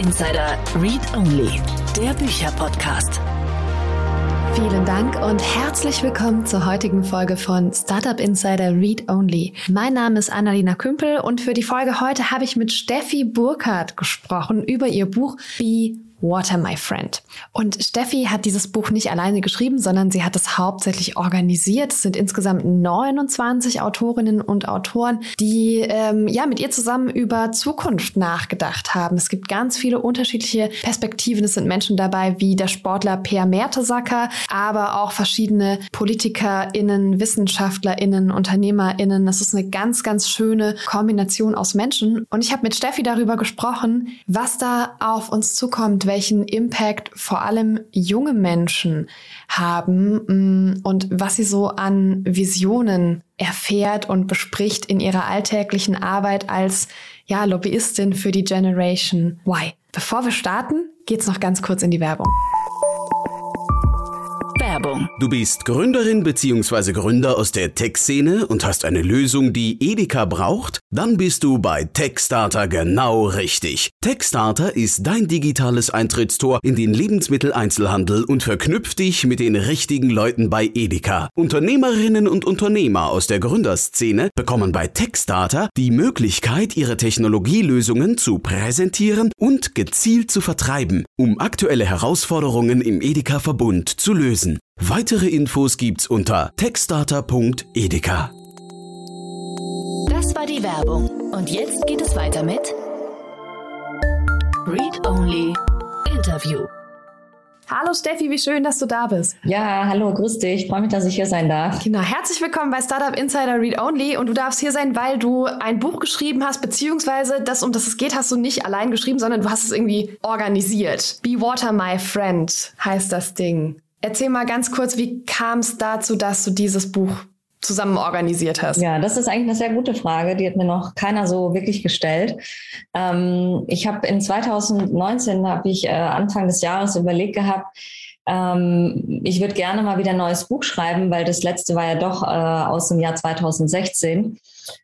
Insider Read Only, der Bücherpodcast. Vielen Dank und herzlich willkommen zur heutigen Folge von Startup Insider Read Only. Mein Name ist Annalena Kümpel und für die Folge heute habe ich mit Steffi Burkhardt gesprochen über ihr Buch Be Water, My Friend. Und Steffi hat dieses Buch nicht alleine geschrieben, sondern sie hat es hauptsächlich organisiert. Es sind insgesamt 29 Autorinnen und Autoren, die ähm, ja mit ihr zusammen über Zukunft nachgedacht haben. Es gibt ganz viele unterschiedliche Perspektiven. Es sind Menschen dabei wie der Sportler Per Mertesacker, aber auch verschiedene PolitikerInnen, WissenschaftlerInnen, UnternehmerInnen. Das ist eine ganz, ganz schöne Kombination aus Menschen. Und ich habe mit Steffi darüber gesprochen, was da auf uns zukommt, welchen Impact vor allem junge Menschen haben mm, und was sie so an Visionen erfährt und bespricht in ihrer alltäglichen Arbeit als ja, Lobbyistin für die Generation Y. Bevor wir starten, geht's noch ganz kurz in die Werbung. Werbung. Du bist Gründerin bzw. Gründer aus der Tech-Szene und hast eine Lösung, die Edeka braucht? Dann bist du bei Techstarter genau richtig. Techstarter ist dein digitales Eintrittstor in den Lebensmitteleinzelhandel und verknüpft dich mit den richtigen Leuten bei Edeka. Unternehmerinnen und Unternehmer aus der Gründerszene bekommen bei Techstarter die Möglichkeit, ihre Technologielösungen zu präsentieren und gezielt zu vertreiben, um aktuelle Herausforderungen im Edeka-Verbund zu lösen. Weitere Infos gibt's unter techstarter.edeka. Das war die Werbung. Und jetzt geht es weiter mit Read Only Interview. Hallo Steffi, wie schön, dass du da bist. Ja, hallo, grüß dich. Ich freue mich, dass ich hier sein darf. Genau, herzlich willkommen bei Startup Insider Read Only und du darfst hier sein, weil du ein Buch geschrieben hast, beziehungsweise das, um das es geht, hast du nicht allein geschrieben, sondern du hast es irgendwie organisiert. Be Water My Friend heißt das Ding. Erzähl mal ganz kurz, wie kam es dazu, dass du dieses Buch zusammen organisiert hast? Ja, das ist eigentlich eine sehr gute Frage. Die hat mir noch keiner so wirklich gestellt. Ähm, ich habe in 2019, habe ich äh, Anfang des Jahres überlegt gehabt, ähm, ich würde gerne mal wieder ein neues Buch schreiben, weil das letzte war ja doch äh, aus dem Jahr 2016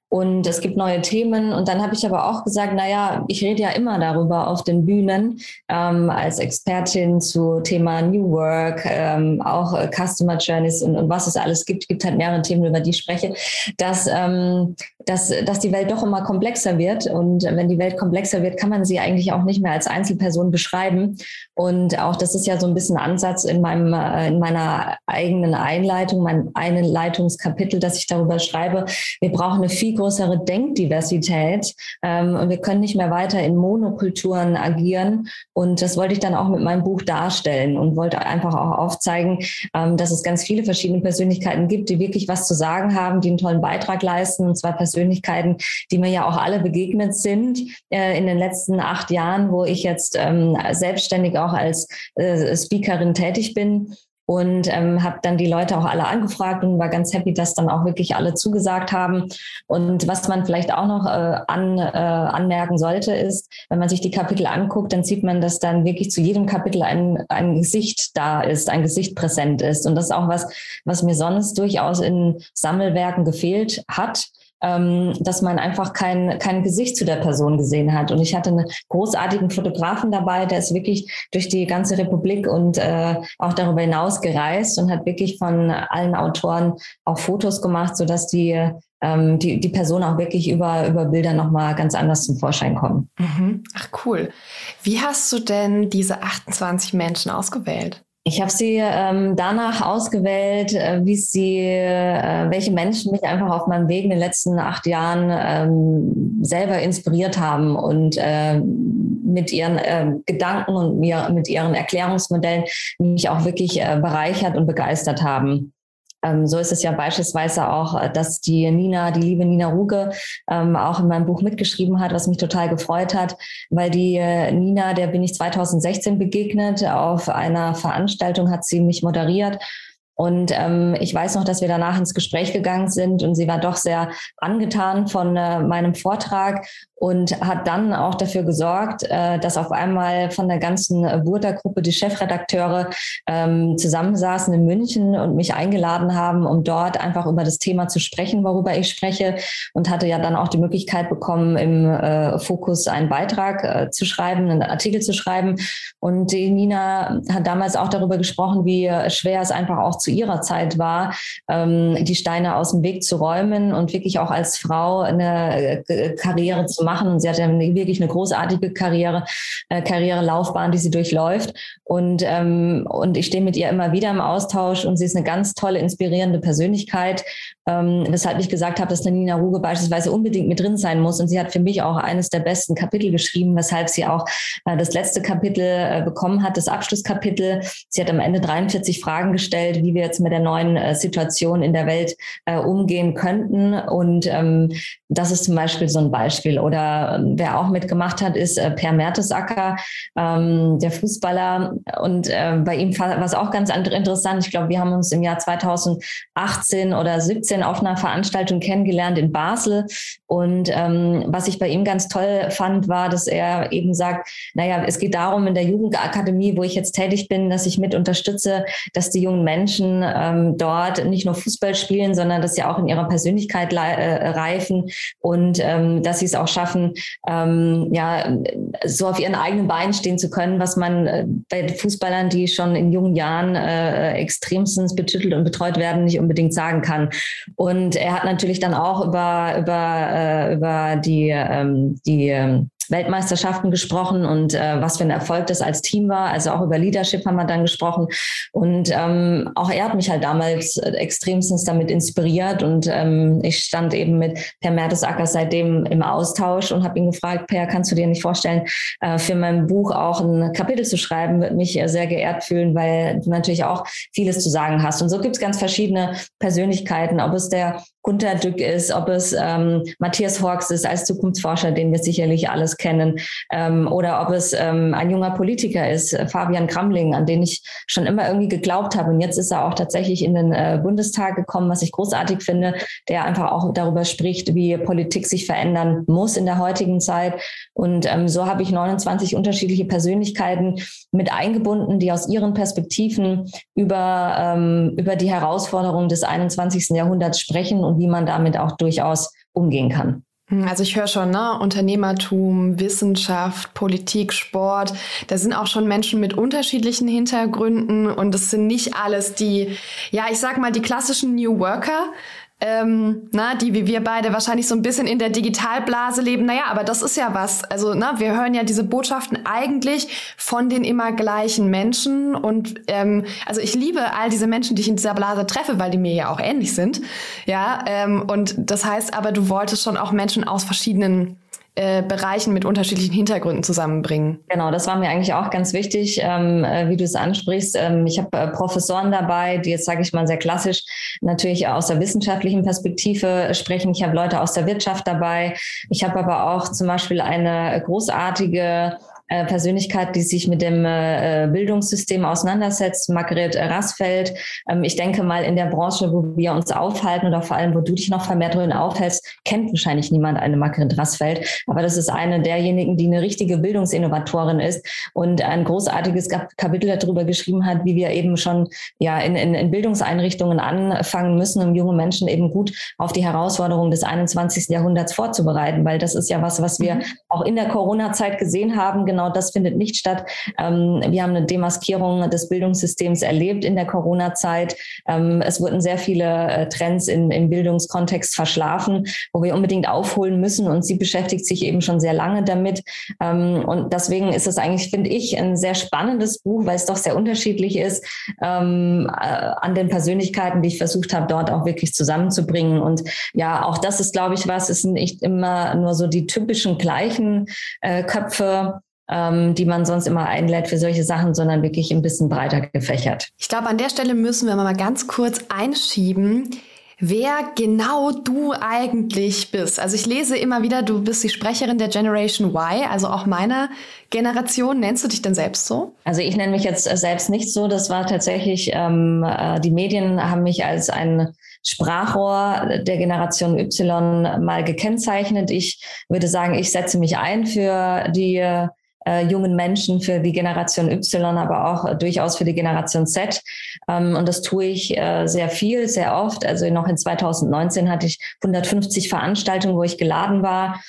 und es gibt neue Themen. Und dann habe ich aber auch gesagt, naja, ich rede ja immer darüber auf den Bühnen ähm, als Expertin zu Thema New Work, ähm, auch äh, Customer Journeys und, und, was es alles gibt. gibt halt mehrere Themen, über die ich spreche, dass, ähm, dass, dass die Welt doch immer komplexer wird. Und wenn die Welt komplexer wird, kann man sie eigentlich auch nicht mehr als Einzelperson beschreiben. Und auch das ist ja so ein bisschen Ansatz in meinem, äh, in meiner eigenen Einleitung, mein Einleitungskapitel, dass ich darüber schreibe. Wir brauchen eine viel größere Denkdiversität ähm, und wir können nicht mehr weiter in Monokulturen agieren. Und das wollte ich dann auch mit meinem Buch darstellen und wollte einfach auch aufzeigen, ähm, dass es ganz viele verschiedene Persönlichkeiten gibt, die wirklich was zu sagen haben, die einen tollen Beitrag leisten. Und zwar Persönlichkeiten, die mir ja auch alle begegnet sind äh, in den letzten acht Jahren, wo ich jetzt ähm, selbstständig auch als äh, Speakerin tätig bin und ähm, habe dann die Leute auch alle angefragt und war ganz happy, dass dann auch wirklich alle zugesagt haben. Und was man vielleicht auch noch äh, an, äh, anmerken sollte, ist, wenn man sich die Kapitel anguckt, dann sieht man, dass dann wirklich zu jedem Kapitel ein, ein Gesicht da ist, ein Gesicht präsent ist. Und das ist auch was, was mir sonst durchaus in Sammelwerken gefehlt hat ähm, dass man einfach kein, kein Gesicht zu der Person gesehen hat. Und ich hatte einen großartigen Fotografen dabei, der ist wirklich durch die ganze Republik und äh, auch darüber hinaus gereist und hat wirklich von allen Autoren auch Fotos gemacht, sodass die ähm, die, die Person auch wirklich über, über Bilder nochmal ganz anders zum Vorschein kommen. Mhm. Ach cool. Wie hast du denn diese 28 Menschen ausgewählt? Ich habe sie ähm, danach ausgewählt, äh, wie sie, äh, welche Menschen mich einfach auf meinem Weg in den letzten acht Jahren ähm, selber inspiriert haben und äh, mit ihren äh, Gedanken und mir, mit ihren Erklärungsmodellen mich auch wirklich äh, bereichert und begeistert haben. Ähm, so ist es ja beispielsweise auch, äh, dass die Nina, die liebe Nina Ruge, ähm, auch in meinem Buch mitgeschrieben hat, was mich total gefreut hat, weil die äh, Nina, der bin ich 2016 begegnet, auf einer Veranstaltung hat sie mich moderiert Und ähm, ich weiß noch, dass wir danach ins Gespräch gegangen sind und sie war doch sehr angetan von äh, meinem Vortrag und hat dann auch dafür gesorgt, äh, dass auf einmal von der ganzen Burda-Gruppe die Chefredakteure ähm, zusammensaßen in München und mich eingeladen haben, um dort einfach über das Thema zu sprechen, worüber ich spreche und hatte ja dann auch die Möglichkeit bekommen, im äh, Fokus einen Beitrag äh, zu schreiben, einen Artikel zu schreiben. Und die Nina hat damals auch darüber gesprochen, wie schwer es einfach auch zu ihrer Zeit war, ähm, die Steine aus dem Weg zu räumen und wirklich auch als Frau eine äh, Karriere zu machen. Und sie hat ja wirklich eine großartige Karriere, äh, Karrierelaufbahn, die sie durchläuft. Und, ähm, und ich stehe mit ihr immer wieder im Austausch und sie ist eine ganz tolle, inspirierende Persönlichkeit. Ähm, weshalb ich gesagt habe, dass Nina Ruge beispielsweise unbedingt mit drin sein muss. Und sie hat für mich auch eines der besten Kapitel geschrieben, weshalb sie auch äh, das letzte Kapitel äh, bekommen hat, das Abschlusskapitel. Sie hat am Ende 43 Fragen gestellt, wie wir jetzt mit der neuen äh, Situation in der Welt äh, umgehen könnten. Und ähm, das ist zum Beispiel so ein Beispiel. Oder ähm, wer auch mitgemacht hat, ist äh, Per Mertesacker, ähm, der Fußballer. Und äh, bei ihm war es auch ganz interessant. Ich glaube, wir haben uns im Jahr 2018 oder 17 auf einer Veranstaltung kennengelernt in Basel. Und ähm, was ich bei ihm ganz toll fand, war, dass er eben sagt, naja, es geht darum in der Jugendakademie, wo ich jetzt tätig bin, dass ich mit unterstütze, dass die jungen Menschen ähm, dort nicht nur Fußball spielen, sondern dass sie auch in ihrer Persönlichkeit äh, reifen und ähm, dass sie es auch schaffen, schaffen, ähm, ja, so auf ihren eigenen Beinen stehen zu können, was man äh, bei Fußballern, die schon in jungen Jahren äh, extremstens betüttelt und betreut werden, nicht unbedingt sagen kann. Und er hat natürlich dann auch über, über, äh, über die, ähm, die ähm, Weltmeisterschaften gesprochen und äh, was für ein Erfolg das als Team war. Also auch über Leadership haben wir dann gesprochen. Und ähm, auch er hat mich halt damals äh, extremstens damit inspiriert. Und ähm, ich stand eben mit Per Mertesacker seitdem im Austausch und habe ihn gefragt, Per, kannst du dir nicht vorstellen, äh, für mein Buch auch ein Kapitel zu schreiben? Würde mich äh, sehr geehrt fühlen, weil du natürlich auch vieles zu sagen hast. Und so gibt es ganz verschiedene Persönlichkeiten, ob es der Gunter Dück ist, ob es ähm, Matthias Horks ist als Zukunftsforscher, den wir sicherlich alles kennen, ähm, oder ob es ähm, ein junger Politiker ist, äh, Fabian Kramling, an den ich schon immer irgendwie geglaubt habe. Und jetzt ist er auch tatsächlich in den äh, Bundestag gekommen, was ich großartig finde, der einfach auch darüber spricht, wie Politik sich verändern muss in der heutigen Zeit. Und ähm, so habe ich 29 unterschiedliche Persönlichkeiten mit eingebunden, die aus ihren Perspektiven über, ähm, über die Herausforderungen des 21. Jahrhunderts sprechen und wie man damit auch durchaus umgehen kann. Also ich höre schon, ne? Unternehmertum, Wissenschaft, Politik, Sport. Da sind auch schon Menschen mit unterschiedlichen Hintergründen und es sind nicht alles die, ja, ich sag mal, die klassischen New Worker, ähm, na, die wie wir beide wahrscheinlich so ein bisschen in der Digitalblase leben. Naja, aber das ist ja was. Also, na, wir hören ja diese Botschaften eigentlich von den immer gleichen Menschen. Und ähm, also ich liebe all diese Menschen, die ich in dieser Blase treffe, weil die mir ja auch ähnlich sind. Ja, ähm, und das heißt aber, du wolltest schon auch Menschen aus verschiedenen äh, Bereichen mit unterschiedlichen Hintergründen zusammenbringen. Genau, das war mir eigentlich auch ganz wichtig, ähm, äh, wie du es ansprichst. Ähm, ich habe äh, Professoren dabei, die jetzt, sage ich mal, sehr klassisch natürlich aus der wissenschaftlichen Perspektive sprechen. Ich habe Leute aus der Wirtschaft dabei. Ich habe aber auch zum Beispiel eine großartige äh, Persönlichkeit, die sich mit dem äh, Bildungssystem auseinandersetzt, Margret Rassfeld. Ähm, ich denke mal, in der Branche, wo wir uns aufhalten oder vor allem, wo du dich noch vermehrt drin aufhältst, kennt wahrscheinlich niemand eine Margret Rassfeld. Aber das ist eine derjenigen, die eine richtige Bildungsinnovatorin ist und ein großartiges Kapitel darüber geschrieben hat, wie wir eben schon ja in, in, in Bildungseinrichtungen anfangen müssen, um junge Menschen eben gut auf die Herausforderungen des 21. Jahrhunderts vorzubereiten, weil das ist ja was, was wir mhm. auch in der Corona-Zeit gesehen haben, genau das findet nicht statt. Ähm, wir haben eine Demaskierung des Bildungssystems erlebt in der Corona-Zeit. Ähm, es wurden sehr viele äh, Trends in, im Bildungskontext verschlafen, wo wir unbedingt aufholen müssen. Und sie beschäftigt sich eben schon sehr lange damit. Ähm, und deswegen ist es eigentlich, finde ich, ein sehr spannendes Buch, weil es doch sehr unterschiedlich ist ähm, äh, an den Persönlichkeiten, die ich versucht habe, dort auch wirklich zusammenzubringen. Und ja, auch das ist, glaube ich, was, es sind nicht immer nur so die typischen gleichen äh, Köpfe, ähm, die man sonst immer einlädt für solche Sachen, sondern wirklich ein bisschen breiter gefächert. Ich glaube, an der Stelle müssen wir mal ganz kurz einschieben. wer genau du eigentlich bist. Also ich lese immer wieder, du bist die Sprecherin der Generation Y, also auch meiner Generation. Nennst du dich denn selbst so? Also ich nenne mich jetzt selbst nicht so. Das war tatsächlich, ähm, äh, die Medien haben mich als ein Sprachrohr der Generation Y mal gekennzeichnet. Ich würde sagen, ich setze mich ein für die äh, jungen Menschen, für die Generation Y, aber auch äh, durchaus für die Generation Z. Ähm, und das tue ich äh, sehr viel, sehr oft. Also noch in 2019 hatte ich 150 Veranstaltungen, wo ich geladen war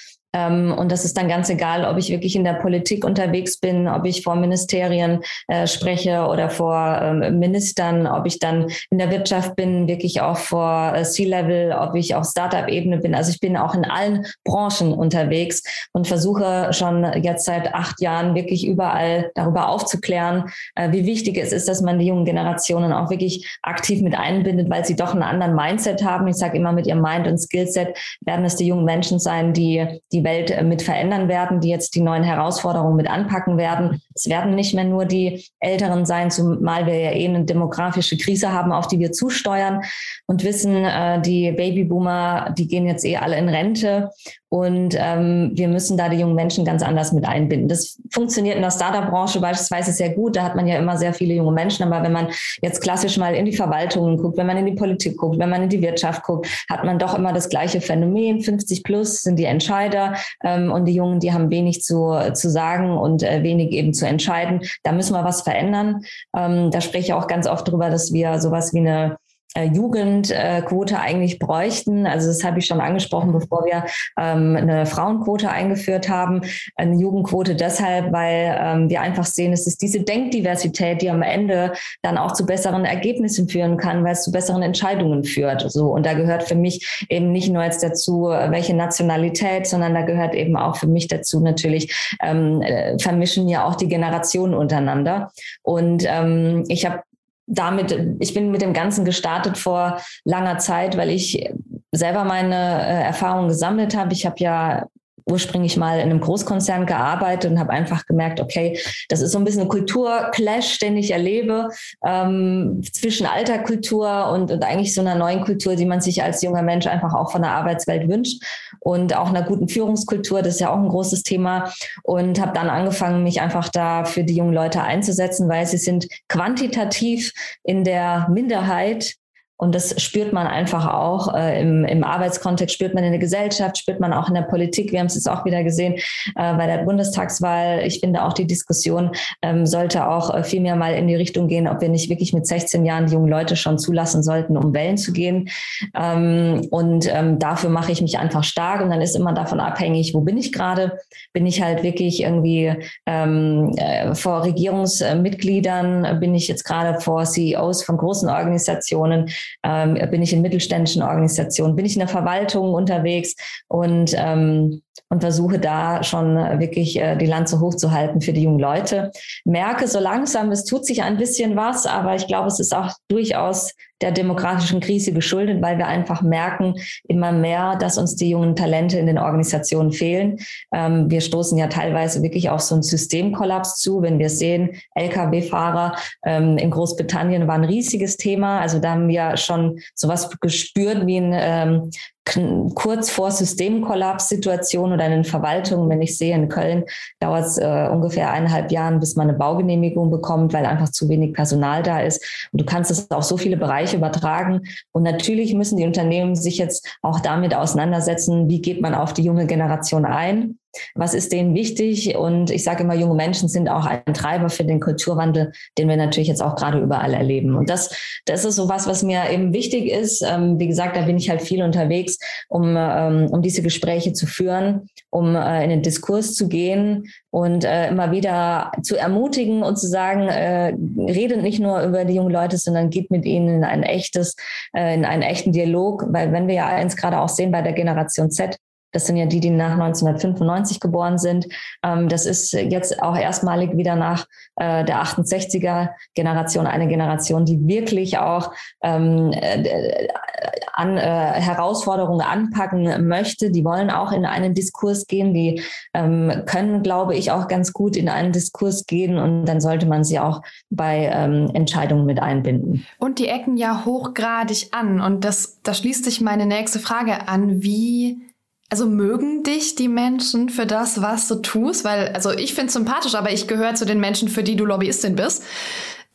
und das ist dann ganz egal, ob ich wirklich in der Politik unterwegs bin, ob ich vor Ministerien äh, spreche oder vor ähm, Ministern, ob ich dann in der Wirtschaft bin, wirklich auch vor äh, C-Level, ob ich auf Startup-Ebene bin. Also ich bin auch in allen Branchen unterwegs und versuche schon jetzt seit acht Jahren wirklich überall darüber aufzuklären, äh, wie wichtig es ist, dass man die jungen Generationen auch wirklich aktiv mit einbindet, weil sie doch einen anderen Mindset haben. Ich sage immer, mit ihrem Mind und Skillset werden es die jungen Menschen sein, die die Welt äh, mit verändern werden, die jetzt die neuen Herausforderungen mit anpacken werden. Es werden nicht mehr nur die Älteren sein, zumal wir ja eh eine demografische Krise haben, auf die wir zusteuern und wissen, äh, die Babyboomer, die gehen jetzt eh alle in Rente und ähm, wir müssen da die jungen Menschen ganz anders mit einbinden. Das funktioniert in der Startup-Branche beispielsweise sehr gut. Da hat man ja immer sehr viele junge Menschen. Aber wenn man jetzt klassisch mal in die Verwaltungen guckt, wenn man in die Politik guckt, wenn man in die Wirtschaft guckt, hat man doch immer das gleiche Phänomen. 50 plus sind die Entscheider ähm, und die Jungen, die haben wenig zu, zu sagen und äh, wenig eben zu entscheiden. Da müssen wir was verändern. Ähm, da spreche ich auch ganz oft drüber, dass wir sowas wie eine Jugendquote eigentlich bräuchten. Also das habe ich schon angesprochen, bevor wir ähm, eine Frauenquote eingeführt haben. Eine Jugendquote deshalb, weil ähm, wir einfach sehen, es ist diese Denkdiversität, die am Ende dann auch zu besseren Ergebnissen führen kann, weil es zu besseren Entscheidungen führt. So und da gehört für mich eben nicht nur jetzt dazu, welche Nationalität, sondern da gehört eben auch für mich dazu natürlich ähm, äh, vermischen ja auch die Generationen untereinander. Und ähm, ich habe damit, ich bin mit dem Ganzen gestartet vor langer Zeit, weil ich selber meine äh, Erfahrungen gesammelt habe. Ich habe ja ursprünglich mal in einem Großkonzern gearbeitet und habe einfach gemerkt, okay, das ist so ein bisschen ein Kulturclash, den ich erlebe ähm, zwischen alter Kultur und, und eigentlich so einer neuen Kultur, die man sich als junger Mensch einfach auch von der Arbeitswelt wünscht und auch einer guten Führungskultur, das ist ja auch ein großes Thema und habe dann angefangen, mich einfach da für die jungen Leute einzusetzen, weil sie sind quantitativ in der Minderheit und das spürt man einfach auch äh, im, im Arbeitskontext, spürt man in der Gesellschaft, spürt man auch in der Politik. Wir haben es jetzt auch wieder gesehen äh, bei der Bundestagswahl. Ich finde auch die Diskussion ähm, sollte auch äh, viel mehr mal in die Richtung gehen, ob wir nicht wirklich mit 16 Jahren die jungen Leute schon zulassen sollten, um wählen zu gehen. Ähm, und ähm, dafür mache ich mich einfach stark. Und dann ist immer davon abhängig, wo bin ich gerade? Bin ich halt wirklich irgendwie ähm, äh, vor Regierungsmitgliedern? Bin ich jetzt gerade vor CEOs von großen Organisationen? Ähm, bin ich in mittelständischen Organisationen, bin ich in der Verwaltung unterwegs und, ähm, und versuche da schon wirklich äh, die Lanze hochzuhalten für die jungen Leute. Merke so langsam, es tut sich ein bisschen was, aber ich glaube, es ist auch durchaus der demokratischen Krise geschuldet, weil wir einfach merken immer mehr, dass uns die jungen Talente in den Organisationen fehlen. Ähm, wir stoßen ja teilweise wirklich auf so einen Systemkollaps zu, wenn wir sehen, Lkw-Fahrer ähm, in Großbritannien war ein riesiges Thema. Also da haben wir schon sowas gespürt wie ein ähm, kurz vor Systemkollaps-Situation oder in den Verwaltungen, wenn ich sehe, in Köln dauert es äh, ungefähr eineinhalb Jahre, bis man eine Baugenehmigung bekommt, weil einfach zu wenig Personal da ist. Und du kannst es auf so viele Bereiche übertragen. Und natürlich müssen die Unternehmen sich jetzt auch damit auseinandersetzen, wie geht man auf die junge Generation ein was ist denen wichtig? Und ich sage immer, junge Menschen sind auch ein Treiber für den Kulturwandel, den wir natürlich jetzt auch gerade überall erleben. Und das, das ist so was, was mir eben wichtig ist. Ähm, wie gesagt, da bin ich halt viel unterwegs, um, ähm, um diese Gespräche zu führen, um äh, in den Diskurs zu gehen und äh, immer wieder zu ermutigen und zu sagen, äh, redet nicht nur über die jungen Leute, sondern geht mit ihnen in ein echtes, äh, in einen echten Dialog, weil wenn wir ja eins gerade auch sehen bei der Generation Z, Das sind ja die, die nach 1995 geboren sind. Ähm, das ist jetzt auch erstmalig wieder nach äh, der 68er Generation eine Generation, die wirklich auch ähm, äh, an äh, Herausforderungen anpacken möchte. Die wollen auch in einen Diskurs gehen. Die ähm, können, glaube ich, auch ganz gut in einen Diskurs gehen. Und dann sollte man sie auch bei Entscheidungen mit einbinden. Und die ecken ja hochgradig an. Und das, da schließt sich meine nächste Frage an. Wie also mögen dich die Menschen für das, was du tust? Weil, also ich finde sympathisch, aber ich gehöre zu den Menschen, für die du Lobbyistin bist.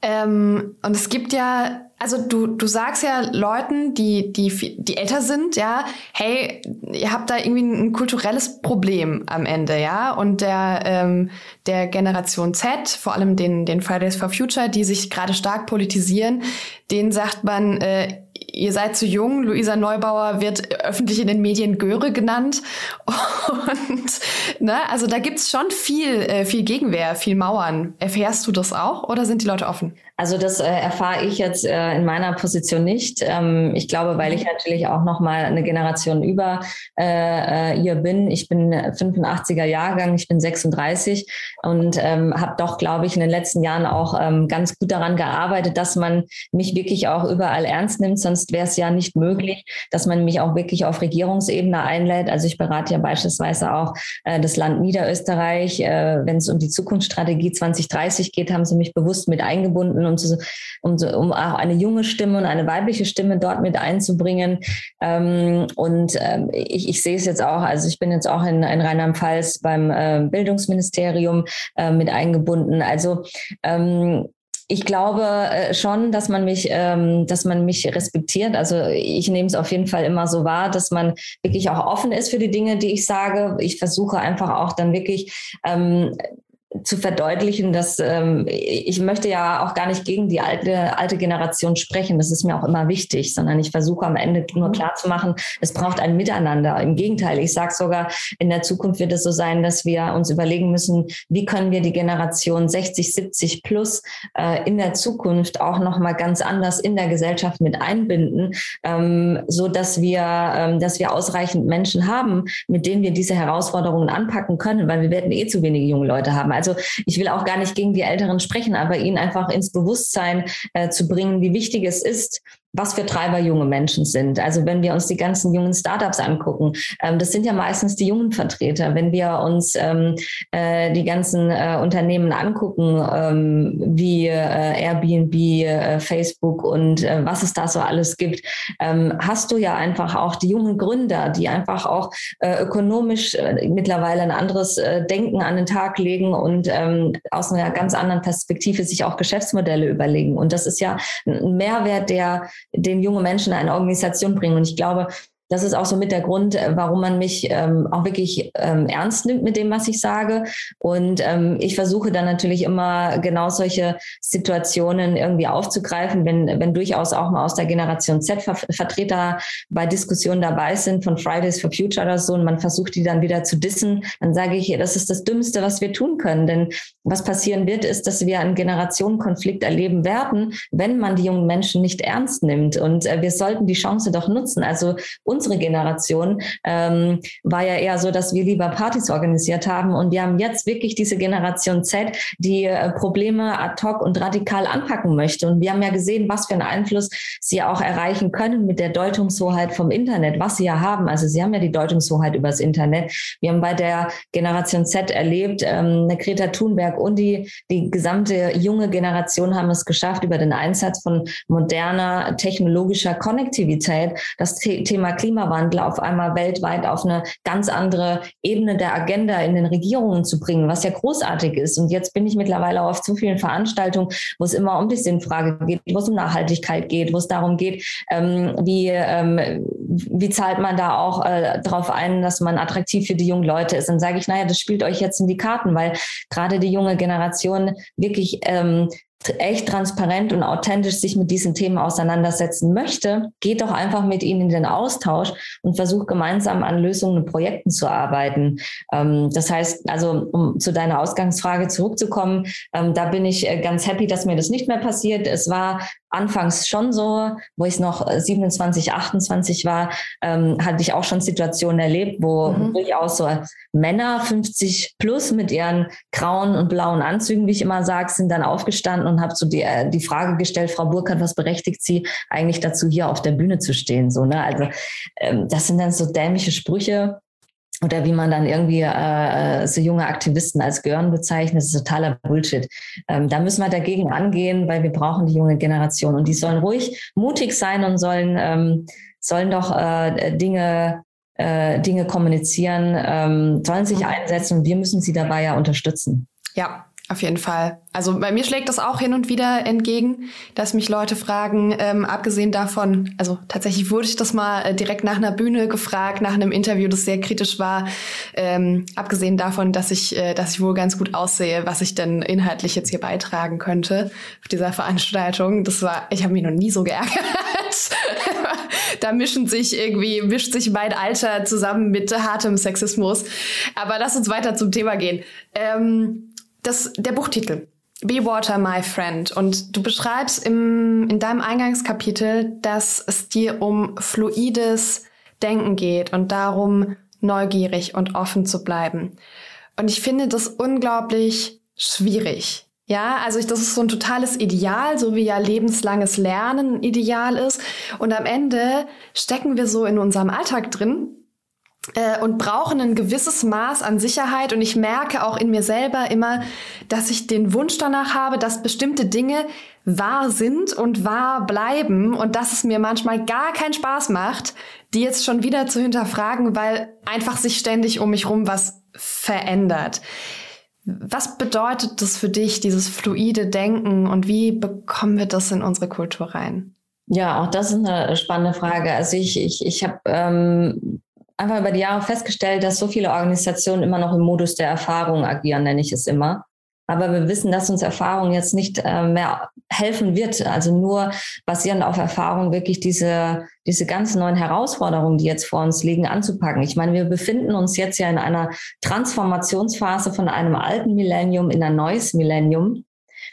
Ähm, und es gibt ja, also du, du sagst ja Leuten, die, die, die älter sind, ja, hey, ihr habt da irgendwie ein kulturelles Problem am Ende, ja. Und der, ähm, der Generation Z, vor allem den, den Fridays for Future, die sich gerade stark politisieren, denen sagt man, äh, ihr seid zu jung. Luisa Neubauer wird öffentlich in den Medien Göre genannt. Und ne, also da gibt's schon viel, äh, viel Gegenwehr, viel Mauern. Erfährst du das auch oder sind die Leute offen? Also das äh, erfahre ich jetzt äh, in meiner Position nicht. Ähm, ich glaube, weil ich natürlich auch noch mal eine Generation über äh, äh ihr bin. Ich bin 85er Jahrgang, ich bin 36 und ähm, habe doch, glaube ich, in den letzten Jahren auch ähm, ganz gut daran gearbeitet, dass man mich wirklich auch überall ernst nimmt. Sonst wäre es ja nicht möglich, dass man mich auch wirklich auf Regierungsebene einlädt. Also ich berate ja beispielsweise auch äh, das Land Niederösterreich. Äh, Wenn es um die Zukunftsstrategie 2030 geht, haben sie mich bewusst mit eingebunden um, zu, um, um auch eine junge Stimme und eine weibliche Stimme dort mit einzubringen. Ähm, und ähm, ich, ich sehe es jetzt auch, also ich bin jetzt auch in, in Rheinland-Pfalz beim äh, Bildungsministerium äh, mit eingebunden. Also ähm, ich glaube äh, schon, dass man mich, ähm, dass man mich respektiert. Also ich nehme es auf jeden Fall immer so wahr, dass man wirklich auch offen ist für die Dinge, die ich sage. Ich versuche einfach auch dann wirklich ähm, zu verdeutlichen, dass ähm, ich möchte ja auch gar nicht gegen die alte, alte Generation sprechen. Das ist mir auch immer wichtig, sondern ich versuche am Ende nur mhm. klar zu machen, es braucht ein Miteinander. Im Gegenteil, ich sage sogar, in der Zukunft wird es so sein, dass wir uns überlegen müssen, wie können wir die Generation 60, 70 plus äh, in der Zukunft auch nochmal ganz anders in der Gesellschaft mit einbinden, ähm, so dass wir, ähm, dass wir ausreichend Menschen haben, mit denen wir diese Herausforderungen anpacken können, weil wir werden eh zu wenige junge Leute haben. Also ich will auch gar nicht gegen die Älteren sprechen, aber ihnen einfach ins Bewusstsein äh, zu bringen, wie wichtig es ist, was für Treiber junge Menschen sind. Also wenn wir uns die ganzen jungen Startups angucken, ähm, das sind ja meistens die jungen Vertreter. Wenn wir uns ähm, äh, die ganzen äh, Unternehmen angucken, ähm, wie äh, Airbnb, äh, Facebook und äh, was es da so alles gibt, ähm, hast du ja einfach auch die jungen Gründer, die einfach auch äh, ökonomisch mittlerweile ein anderes Denken an den Tag legen und ähm, aus einer ganz anderen Perspektive sich auch Geschäftsmodelle überlegen. Und das ist ja ein Mehrwert, der den junge Menschen eine Organisation bringen. Und ich glaube, das ist auch so mit der Grund, äh, warum man mich ähm, auch wirklich ähm, ernst nimmt mit dem, was ich sage. Und ähm, ich versuche dann natürlich immer genau solche Situationen irgendwie aufzugreifen, wenn, wenn durchaus auch mal aus der Generation Z Ver Vertreter bei Diskussionen dabei sind von Fridays for Future oder so und man versucht die dann wieder zu dissen, dann sage ich, das ist das Dümmste, was wir tun können. Denn was passieren wird, ist, dass wir einen Generationenkonflikt erleben werden, wenn man die jungen Menschen nicht ernst nimmt. Und äh, wir sollten die Chance doch nutzen. Also uns unsere Generation ähm, war ja eher so, dass wir lieber Partys organisiert haben. Und wir haben jetzt wirklich diese Generation Z, die äh, Probleme ad hoc und radikal anpacken möchte. Und wir haben ja gesehen, was für einen Einfluss sie auch erreichen können mit der Deutungshoheit vom Internet, was sie ja haben. Also sie haben ja die Deutungshoheit übers Internet. Wir haben bei der Generation Z erlebt, ähm, Greta Thunberg und die, die gesamte junge Generation haben es geschafft, über den Einsatz von moderner technologischer Konnektivität das Thema Klima Klimawandel auf einmal weltweit auf eine ganz andere Ebene der Agenda in den Regierungen zu bringen, was ja großartig ist. Und jetzt bin ich mittlerweile auf zu vielen Veranstaltungen, wo es immer um die Sinnfrage geht, wo es um Nachhaltigkeit geht, wo es darum geht, ähm, wie, ähm, wie zahlt man da auch äh, darauf ein, dass man attraktiv für die jungen Leute ist. Dann sage ich, naja, das spielt euch jetzt in die Karten, weil gerade die junge Generation wirklich ähm, echt transparent und authentisch sich mit diesen Themen auseinandersetzen möchte, geht doch einfach mit ihnen in den Austausch und versucht gemeinsam an Lösungen und Projekten zu arbeiten. Ähm, das heißt, also um zu deiner Ausgangsfrage zurückzukommen, ähm, da bin ich äh, ganz happy, dass mir das nicht mehr passiert. Es war anfangs schon so, wo ich noch 27, 28 war, ähm, hatte ich auch schon Situationen erlebt, wo mhm. durchaus so Männer 50 plus mit ihren grauen und blauen Anzügen, wie ich immer sage, sind dann aufgestanden und habe so die, äh, die Frage gestellt, Frau Burkhardt, was berechtigt Sie eigentlich dazu, hier auf der Bühne zu stehen? So, ne? Also ähm, das sind dann so dämliche Sprüche, oder wie man dann irgendwie äh, so junge Aktivisten als Gören bezeichnet, das ist totaler Bullshit. Ähm, da müssen wir dagegen angehen, weil wir brauchen die junge Generation und die sollen ruhig mutig sein und sollen, ähm, sollen doch äh, Dinge, äh, Dinge kommunizieren, ähm, sollen sich einsetzen und wir müssen sie dabei ja unterstützen. Ja, auf jeden Fall. Also bei mir schlägt das auch hin und wieder entgegen, dass mich Leute fragen, ähm, abgesehen davon, also tatsächlich wurde ich das mal äh, direkt nach einer Bühne gefragt, nach einem Interview, das sehr kritisch war, ähm, abgesehen davon, dass ich, äh, dass ich wohl ganz gut aussehe, was ich denn inhaltlich jetzt hier beitragen könnte auf dieser Veranstaltung. Das war, ich habe mich noch nie so geärgert. da mischen sich irgendwie, mischt sich mein Alter zusammen mit hartem Sexismus. Aber lass uns weiter zum Thema gehen. Ähm, das, der Buchtitel. Be Water, my friend. Und du beschreibst im, in deinem Eingangskapitel, dass es dir um fluides Denken geht und darum, neugierig und offen zu bleiben. Und ich finde das unglaublich schwierig. Ja, also ich, das ist so ein totales Ideal, so wie ja lebenslanges Lernen ein Ideal ist. Und am Ende stecken wir so in unserem Alltag drin und brauchen ein gewisses Maß an Sicherheit. Und ich merke auch in mir selber immer, dass ich den Wunsch danach habe, dass bestimmte Dinge wahr sind und wahr bleiben und dass es mir manchmal gar keinen Spaß macht, die jetzt schon wieder zu hinterfragen, weil einfach sich ständig um mich rum was verändert. Was bedeutet das für dich, dieses fluide Denken und wie bekommen wir das in unsere Kultur rein? Ja, auch das ist eine spannende Frage. Also ich, ich, ich habe ähm, einfach über die Jahre festgestellt, dass so viele Organisationen immer noch im Modus der Erfahrung agieren, nenne ich es immer. Aber wir wissen, dass uns Erfahrung jetzt nicht äh, mehr helfen wird. Also nur basierend auf Erfahrung wirklich diese, diese ganz neuen Herausforderungen, die jetzt vor uns liegen, anzupacken. Ich meine, wir befinden uns jetzt ja in einer Transformationsphase von einem alten Millennium in ein neues Millennium.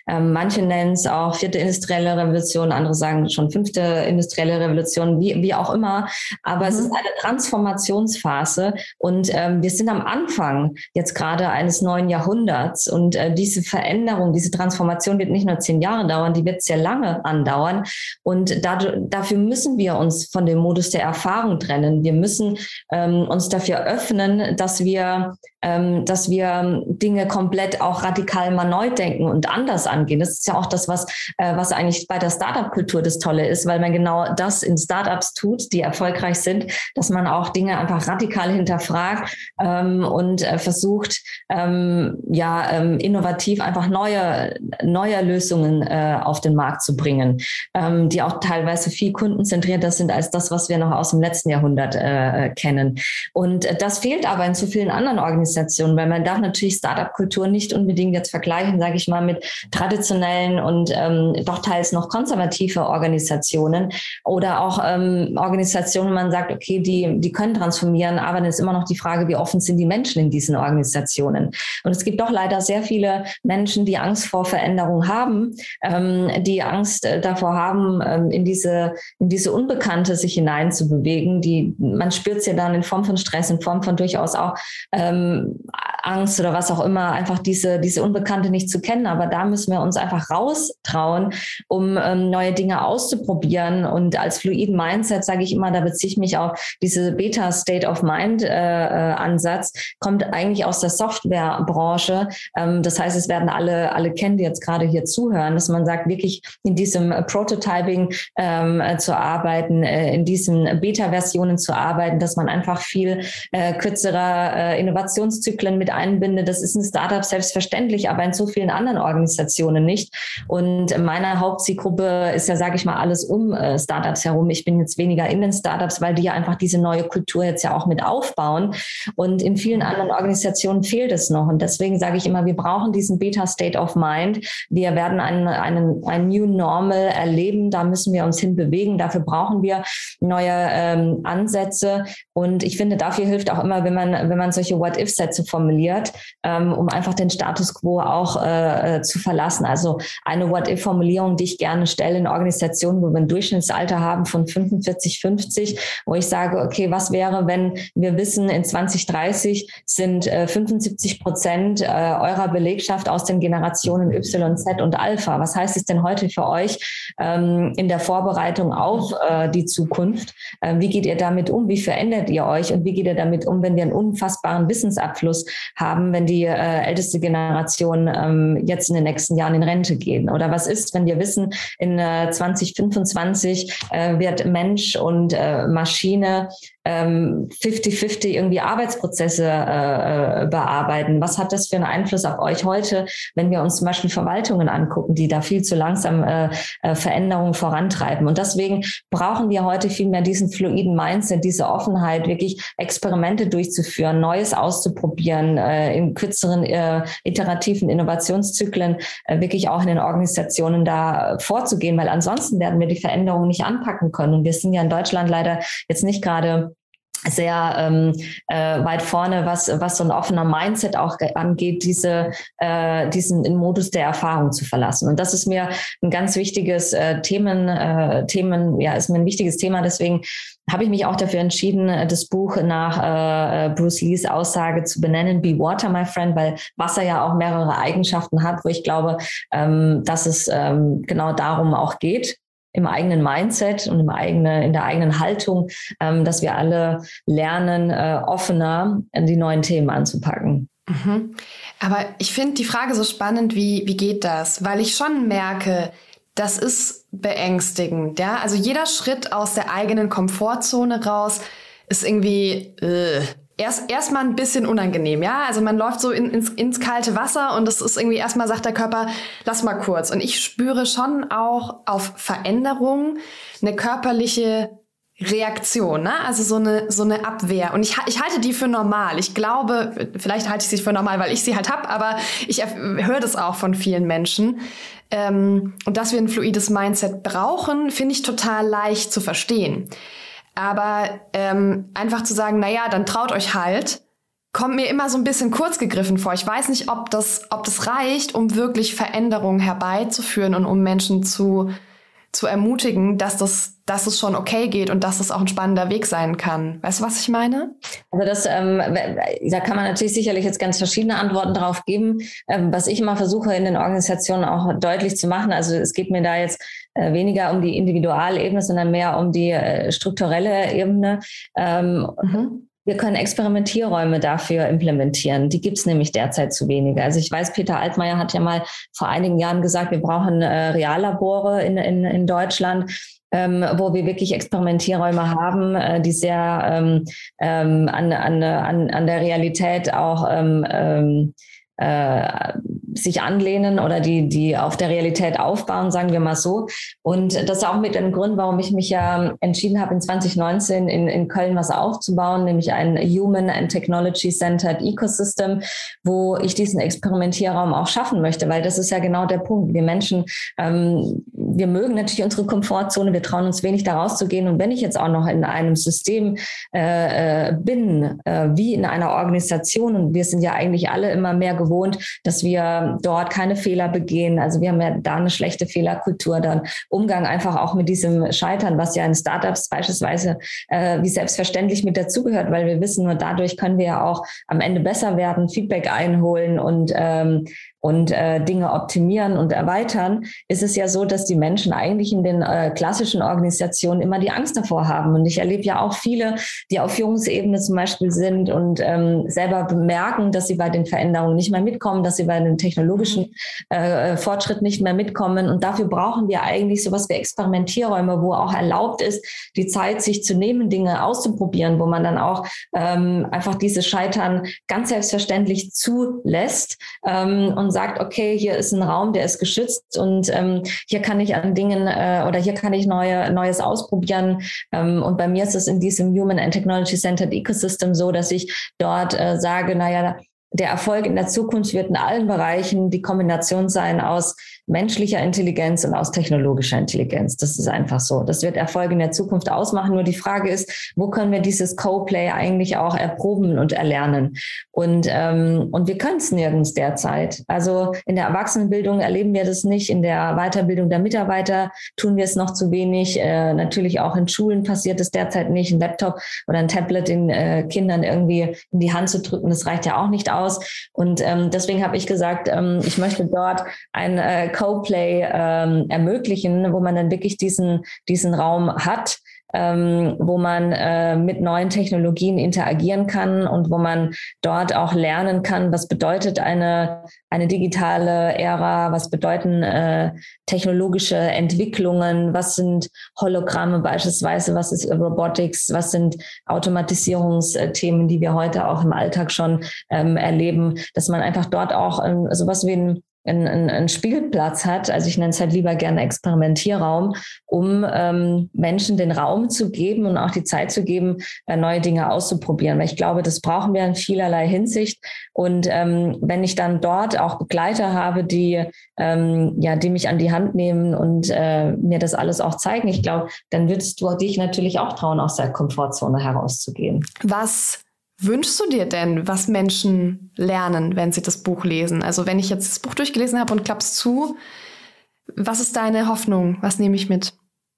Ähm, manche nennen es auch vierte industrielle Revolution, andere sagen schon fünfte industrielle Revolution, wie, wie auch immer. Aber mhm. es ist eine Transformationsphase und ähm, wir sind am Anfang jetzt gerade eines neuen Jahrhunderts und äh, diese Veränderung, diese Transformation wird nicht nur zehn Jahre dauern, die wird sehr lange andauern und dadurch, dafür müssen wir uns von dem Modus der Erfahrung trennen. Wir müssen ähm, uns dafür öffnen, dass wir, ähm, dass wir Dinge komplett auch radikal mal neu denken und anders an angehen. Das ist ja auch das, was, äh, was eigentlich bei der Startup-Kultur das Tolle ist, weil man genau das in Startups tut, die erfolgreich sind, dass man auch Dinge einfach radikal hinterfragt ähm, und äh, versucht, ähm, ja, ähm, innovativ einfach neue, neue Lösungen äh, auf den Markt zu bringen, ähm, die auch teilweise viel kundenzentrierter sind als das, was wir noch aus dem letzten Jahrhundert äh, kennen. Und das fehlt aber in so vielen anderen Organisationen, weil man darf natürlich Startup-Kultur nicht unbedingt jetzt vergleichen, sage ich mal, mit traditionellen und ähm, doch teils noch konservative Organisationen oder auch ähm, Organisationen, man sagt, okay, die, die können transformieren, aber dann ist immer noch die Frage, wie offen sind die Menschen in diesen Organisationen. Und es gibt doch leider sehr viele Menschen, die Angst vor Veränderung haben, ähm, die Angst äh, davor haben, ähm, in diese, in diese Unbekannte sich hineinzubewegen. Die, man spürt es ja dann in Form von Stress, in Form von durchaus auch ähm, Angst oder was auch immer, einfach diese, diese Unbekannte nicht zu kennen. Aber da müssen wir wir uns einfach raustrauen, um ähm, neue Dinge auszuprobieren. Und als fluiden Mindset sage ich immer, da beziehe ich mich auf diese Beta State of Mind äh, äh, Ansatz, kommt eigentlich aus der Softwarebranche. Ähm, das heißt, es werden alle, alle kennen, die jetzt gerade hier zuhören, dass man sagt, wirklich in diesem Prototyping ähm, äh, zu arbeiten, äh, in diesen Beta-Versionen zu arbeiten, dass man einfach viel äh, kürzerer äh, Innovationszyklen mit einbindet. Das ist in Startup selbstverständlich, aber in so vielen anderen Organisationen Organisationen nicht. Und meine Hauptzielgruppe ist ja, sage ich mal, alles um äh, Startups herum. Ich bin jetzt weniger in den Startups, weil die ja einfach diese neue Kultur jetzt ja auch mit aufbauen. Und in vielen anderen Organisationen fehlt es noch. Und deswegen sage ich immer, wir brauchen diesen Beta State of Mind. Wir werden einen, einen, ein New Normal erleben. Da müssen wir uns hinbewegen. Dafür brauchen wir neue ähm, Ansätze. Und ich finde, dafür hilft auch immer, wenn man, wenn man solche What-If-Sätze formuliert, ähm, um einfach den Status quo auch äh, äh zu verlassen verlassen. Also eine What-if-Formulierung, die ich gerne stelle in Organisationen, wo wir ein Durchschnittsalter haben von 45, 50, wo ich sage, okay, was wäre, wenn wir wissen, in 2030 sind äh, 75 Prozent äh, eurer Belegschaft aus den Generationen Y, Z und Alpha. Was heißt es denn heute für euch ähm, in der Vorbereitung auf äh, die Zukunft? Äh, wie geht ihr damit um? Wie verändert ihr euch? Und wie geht ihr damit um, wenn wir einen unfassbaren Wissensabfluss haben, wenn die äh, älteste Generation ähm, jetzt in den nächsten Jahren in Rente gehen? Oder was ist, wenn wir wissen, in äh, 2025 äh, wird Mensch und äh, Maschine 50-50 ähm, irgendwie Arbeitsprozesse äh, äh, bearbeiten. Was hat das für einen Einfluss auf euch heute, wenn wir uns zum Beispiel Verwaltungen angucken, die da viel zu langsam äh, äh, Veränderungen vorantreiben? Und deswegen brauchen wir heute viel mehr diesen fluiden Mindset, diese Offenheit, wirklich Experimente durchzuführen, Neues auszuprobieren, äh, in kürzeren äh, iterativen Innovationszyklen äh, wirklich auch in den Organisationen da vorzugehen, weil ansonsten werden wir die Veränderungen nicht anpacken können. Und wir sind ja in Deutschland leider jetzt nicht gerade sehr ähm, äh, weit vorne, was, was so ein offener Mindset auch angeht, diese, äh, diesen in Modus der Erfahrung zu verlassen. Und das ist mir ein ganz wichtiges äh, Themen, äh, Themen, ja, ist mir ein wichtiges Thema. Deswegen habe ich mich auch dafür entschieden, das Buch nach äh, Bruce Lees Aussage zu benennen, Be Water, my friend, weil Wasser ja auch mehrere Eigenschaften hat, wo ich glaube, ähm, dass es ähm, genau darum auch geht im eigenen Mindset und im eigenen, in der eigenen Haltung, ähm, dass wir alle lernen, äh, offener die neuen Themen anzupacken. Mhm. Aber ich finde die Frage so spannend, wie, wie geht das? Weil ich schon merke, das ist beängstigend. Ja? Also jeder Schritt aus der eigenen Komfortzone raus ist irgendwie, äh, erst erstmal ein bisschen unangenehm, ja. Also man läuft so in, ins, ins kalte Wasser und das ist irgendwie erstmal sagt der Körper, lass mal kurz. Und ich spüre schon auch auf Veränderung eine körperliche Reaktion, ne? also so eine, so eine Abwehr. Und ich, ich halte die für normal. Ich glaube, vielleicht halte ich sie für normal, weil ich sie halt hab, aber ich höre das auch von vielen Menschen. Ähm, und dass wir ein fluides Mindset brauchen, finde ich total leicht zu verstehen. Aber ähm, einfach zu sagen, naja, dann traut euch halt, kommt mir immer so ein bisschen kurz gegriffen vor. Ich weiß nicht, ob das, ob das reicht, um wirklich Veränderungen herbeizuführen und um Menschen zu, zu ermutigen, dass das, dass es schon okay geht und dass es auch ein spannender Weg sein kann. Weißt du, was ich meine? Also das, ähm, da kann man natürlich sicherlich jetzt ganz verschiedene Antworten drauf geben. Ähm, was ich immer versuche in den Organisationen auch deutlich zu machen, also es geht mir da jetzt äh, weniger um die Individualebene, sondern mehr um die äh, strukturelle Ebene. Ähm, mhm. Wir können Experimentierräume dafür implementieren. Die gibt es nämlich derzeit zu wenige. Also ich weiß, Peter Altmaier hat ja mal vor einigen Jahren gesagt, wir brauchen äh, Reallabore in, in, in Deutschland. Ähm, wo wir wirklich Experimentierräume haben, äh, die sehr ähm, ähm, an, an, an, an der Realität auch ähm, ähm, äh, sich anlehnen oder die, die auf der Realität aufbauen, sagen wir mal so. Und das ist auch mit dem Grund, warum ich mich ja entschieden habe, in 2019 in, in Köln was aufzubauen, nämlich ein Human and Technology Centered Ecosystem, wo ich diesen Experimentierraum auch schaffen möchte, weil das ist ja genau der Punkt. Wir Menschen, ähm, wir mögen natürlich unsere Komfortzone, wir trauen uns wenig da rauszugehen. Und wenn ich jetzt auch noch in einem System äh, äh bin, äh, wie in einer Organisation, und wir sind ja eigentlich alle immer mehr gewohnt, dass wir dort keine Fehler begehen. Also wir haben ja da eine schlechte Fehlerkultur, dann Umgang einfach auch mit diesem Scheitern, was ja in Startups beispielsweise äh, wie selbstverständlich mit dazugehört, weil wir wissen, nur dadurch können wir ja auch am Ende besser werden, Feedback einholen und ähm, und äh, Dinge optimieren und erweitern, ist es ja so, dass die Menschen eigentlich in den äh, klassischen Organisationen immer die Angst davor haben. Und ich erlebe ja auch viele, die auf Führungsebene zum Beispiel sind und ähm, selber bemerken, dass sie bei den Veränderungen nicht mehr mitkommen, dass sie bei den technologischen mhm. äh, Fortschritten nicht mehr mitkommen. Und dafür brauchen wir eigentlich sowas wie Experimentierräume, wo auch erlaubt ist, die Zeit sich zu nehmen, Dinge auszuprobieren, wo man dann auch ähm, einfach dieses Scheitern ganz selbstverständlich zulässt ähm, und und sagt, okay, hier ist ein Raum, der ist geschützt und ähm, hier kann ich an Dingen äh, oder hier kann ich neue, Neues ausprobieren. Ähm, und bei mir ist es in diesem Human and Technology Centered Ecosystem so, dass ich dort äh, sage, naja, der Erfolg in der Zukunft wird in allen Bereichen die Kombination sein aus menschlicher Intelligenz und aus technologischer Intelligenz. Das ist einfach so. Das wird Erfolg in der Zukunft ausmachen. Nur die Frage ist, wo können wir dieses Co-Play eigentlich auch erproben und erlernen? Und, ähm, und wir können es nirgends derzeit. Also in der Erwachsenenbildung erleben wir das nicht. In der Weiterbildung der Mitarbeiter tun wir es noch zu wenig. Äh, natürlich auch in Schulen passiert es derzeit nicht. Ein Laptop oder ein Tablet den äh, Kindern irgendwie in die Hand zu drücken, das reicht ja auch nicht aus. Und ähm, deswegen habe ich gesagt, ähm, ich möchte dort ein äh, Co-Play ähm, ermöglichen, wo man dann wirklich diesen, diesen Raum hat, ähm, wo man äh, mit neuen Technologien interagieren kann und wo man dort auch lernen kann, was bedeutet eine, eine digitale Ära, was bedeuten äh, technologische Entwicklungen, was sind Hologramme beispielsweise, was ist Robotics, was sind Automatisierungsthemen, die wir heute auch im Alltag schon ähm, erleben, dass man einfach dort auch ähm, sowas wie ein einen, einen Spielplatz hat, also ich nenne es halt lieber gerne Experimentierraum, um ähm, Menschen den Raum zu geben und auch die Zeit zu geben, äh, neue Dinge auszuprobieren. Weil ich glaube, das brauchen wir in vielerlei Hinsicht. Und ähm, wenn ich dann dort auch Begleiter habe, die, ähm, ja, die mich an die Hand nehmen und äh, mir das alles auch zeigen, ich glaube, dann würdest du dich natürlich auch trauen, aus der Komfortzone herauszugehen. Was wünschst du dir denn, was Menschen lernen, wenn sie das Buch lesen? Also wenn ich jetzt das Buch durchgelesen habe und klappst zu, was ist deine Hoffnung? Was nehme ich mit?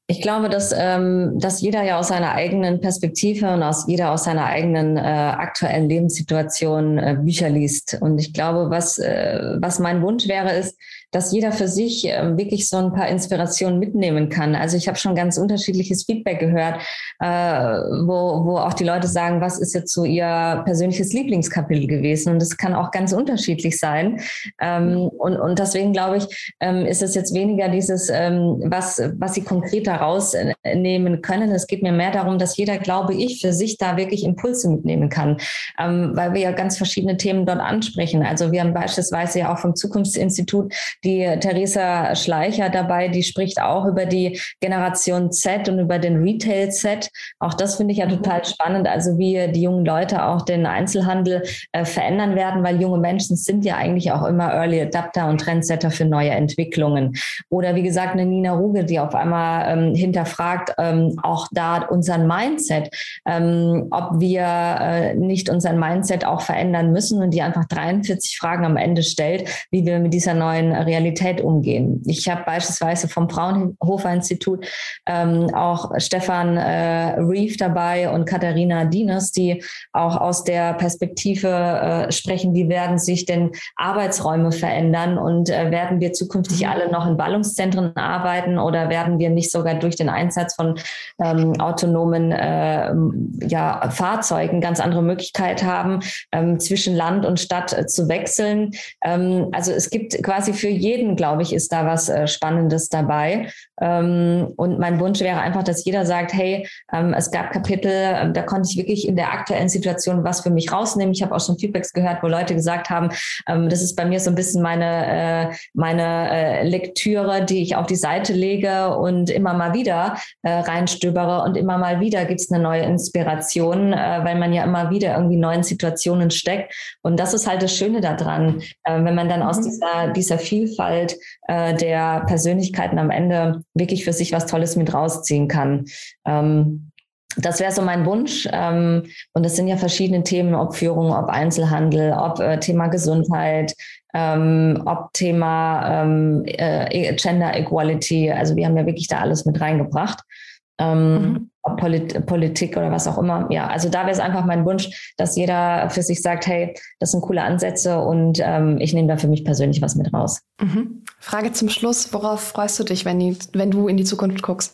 Ich glaube, dass, ähm, dass jeder ja aus seiner eigenen Perspektive und aus jeder aus seiner eigenen äh, aktuellen Lebenssituation äh, Bücher liest. Und ich glaube, was, äh, was mein Wunsch wäre, ist, dass jeder für sich äh, wirklich so ein paar Inspirationen mitnehmen kann. Also ich habe schon ganz unterschiedliches Feedback gehört, äh, wo, wo auch die Leute sagen, was ist jetzt so ihr persönliches Lieblingskapitel gewesen? Und das kann auch ganz unterschiedlich sein. Ähm, und, und deswegen glaube ich, ähm, ist es jetzt weniger dieses, ähm, was, was sie konkret daraus nehmen können. Es geht mir mehr darum, dass jeder, glaube ich, für sich da wirklich Impulse mitnehmen kann, ähm, weil wir ja ganz verschiedene Themen dort ansprechen. Also wir haben beispielsweise ja auch vom Zukunftsinstitut die Theresa Schleicher dabei, die spricht auch über die Generation Z und über den Retail Z. Auch das finde ich ja total mhm. spannend, also wie die jungen Leute auch den Einzelhandel äh, verändern werden, weil junge Menschen sind ja eigentlich auch immer Early Adapter und Trendsetter für neue Entwicklungen. Oder wie gesagt, eine Nina Ruge, die auf einmal ähm, hinterfragt, ähm, auch da unseren Mindset, ähm, ob wir äh, nicht unseren Mindset auch verändern müssen und die einfach 43 Fragen am Ende stellt, wie wir mit dieser neuen Realität umgehen. Ich habe beispielsweise vom Fraunhofer Institut ähm, auch Stefan äh, Reef dabei und Katharina Dieners, die auch aus der Perspektive äh, sprechen, wie werden sich denn Arbeitsräume verändern und äh, werden wir zukünftig alle noch in Ballungszentren arbeiten oder werden wir nicht sogar durch den Einsatz von ähm, autonomen äh, ja, Fahrzeugen ganz andere Möglichkeit haben, ähm, zwischen Land und Stadt äh, zu wechseln. Ähm, also es gibt quasi für jeden, glaube ich, ist da was äh, Spannendes dabei. Ähm, und mein Wunsch wäre einfach, dass jeder sagt, hey, ähm, es gab Kapitel, ähm, da konnte ich wirklich in der aktuellen Situation was für mich rausnehmen. Ich habe auch schon Feedbacks gehört, wo Leute gesagt haben, das ist bei mir so ein bisschen meine, äh, meine äh, Lektüre, die ich auf die Seite lege und immer mal wieder äh, reinstöbere und immer mal wieder gibt es eine neue Inspiration, weil man ja immer wieder irgendwie neuen Situationen steckt. Und das ist halt das Schöne daran, wenn man dann aus mhm. dieser, dieser Vielfalt der Persönlichkeiten am Ende wirklich für sich was Tolles mit rausziehen kann. Ähm, das wäre so mein Wunsch. Ähm, und es sind ja verschiedene Themen, ob Führung, ob Einzelhandel, ob äh, Thema Gesundheit, ähm, ob Thema ähm, äh, Gender Equality. Also wir haben ja wirklich da alles mit reingebracht. Ähm, mhm. Polit Politik oder was auch immer. Ja, also da wäre es einfach mein Wunsch, dass jeder für sich sagt, hey, das sind coole Ansätze und ähm, ich nehme da für mich persönlich was mit raus. Mhm. Frage zum Schluss, worauf freust du dich, wenn, die, wenn du in die Zukunft guckst?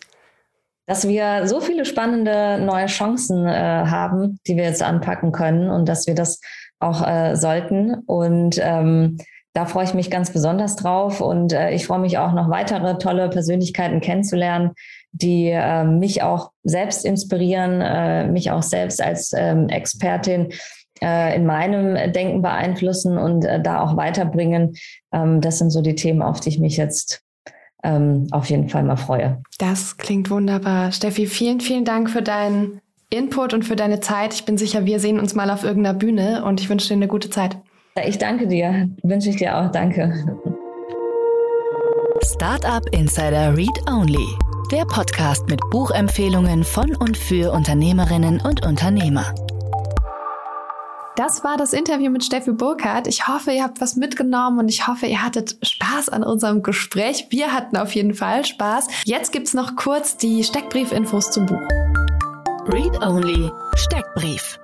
Dass wir so viele spannende neue Chancen äh, haben, die wir jetzt anpacken können und dass wir das auch äh, sollten. Und ähm, da freue ich mich ganz besonders drauf und äh, ich freue mich auch noch weitere tolle Persönlichkeiten kennenzulernen, die äh, mich auch selbst inspirieren, äh, mich auch selbst als ähm, Expertin äh, in meinem Denken beeinflussen und äh, da auch weiterbringen. Ähm, das sind so die Themen, auf die ich mich jetzt ähm, auf jeden Fall mal freue. Das klingt wunderbar. Steffi, vielen, vielen Dank für deinen Input und für deine Zeit. Ich bin sicher, wir sehen uns mal auf irgendeiner Bühne und ich wünsche dir eine gute Zeit. Ich danke dir. Wünsche ich dir auch. Danke. Startup Insider Read Only. Der Podcast mit Buchempfehlungen von und für Unternehmerinnen und Unternehmer. Das war das Interview mit Steffi Burkhardt. Ich hoffe, ihr habt was mitgenommen und ich hoffe, ihr hattet Spaß an unserem Gespräch. Wir hatten auf jeden Fall Spaß. Jetzt gibt's noch kurz die Steckbriefinfos zum Buch. Read Only Steckbrief.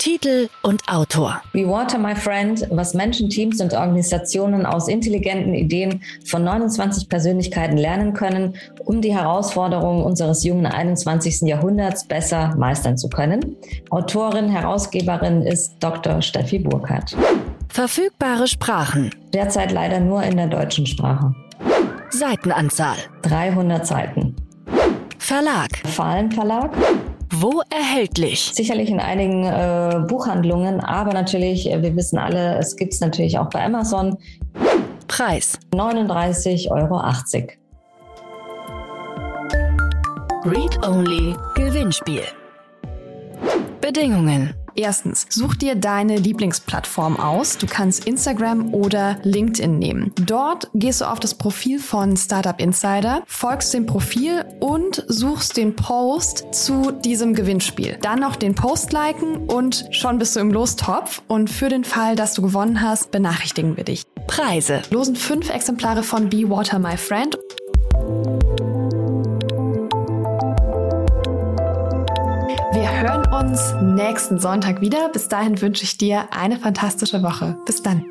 Titel und Autor. Be Water, My Friend, was Menschen, Teams und Organisationen aus intelligenten Ideen von 29 Persönlichkeiten lernen können, um die Herausforderungen unseres jungen 21. Jahrhunderts besser meistern zu können. Autorin, Herausgeberin ist Dr. Steffi Burkhardt. Verfügbare Sprachen. Derzeit leider nur in der deutschen Sprache. Seitenanzahl. 300 Seiten. Verlag. Fallen Verlag. Wo erhältlich? Sicherlich in einigen äh, Buchhandlungen, aber natürlich, äh, wir wissen alle, es gibt es natürlich auch bei Amazon. Preis 39,80 Euro. Read Only Gewinnspiel. Bedingungen. Erstens, such dir deine Lieblingsplattform aus. Du kannst Instagram oder LinkedIn nehmen. Dort gehst du auf das Profil von Startup Insider, folgst dem Profil und suchst den Post zu diesem Gewinnspiel. Dann noch den Post liken und schon bist du im Lostopf. Und für den Fall, dass du gewonnen hast, benachrichtigen wir dich. Preise. Losen fünf Exemplare von Be Water My Friend. Hören uns nächsten Sonntag wieder. Bis dahin wünsche ich dir eine fantastische Woche. Bis dann.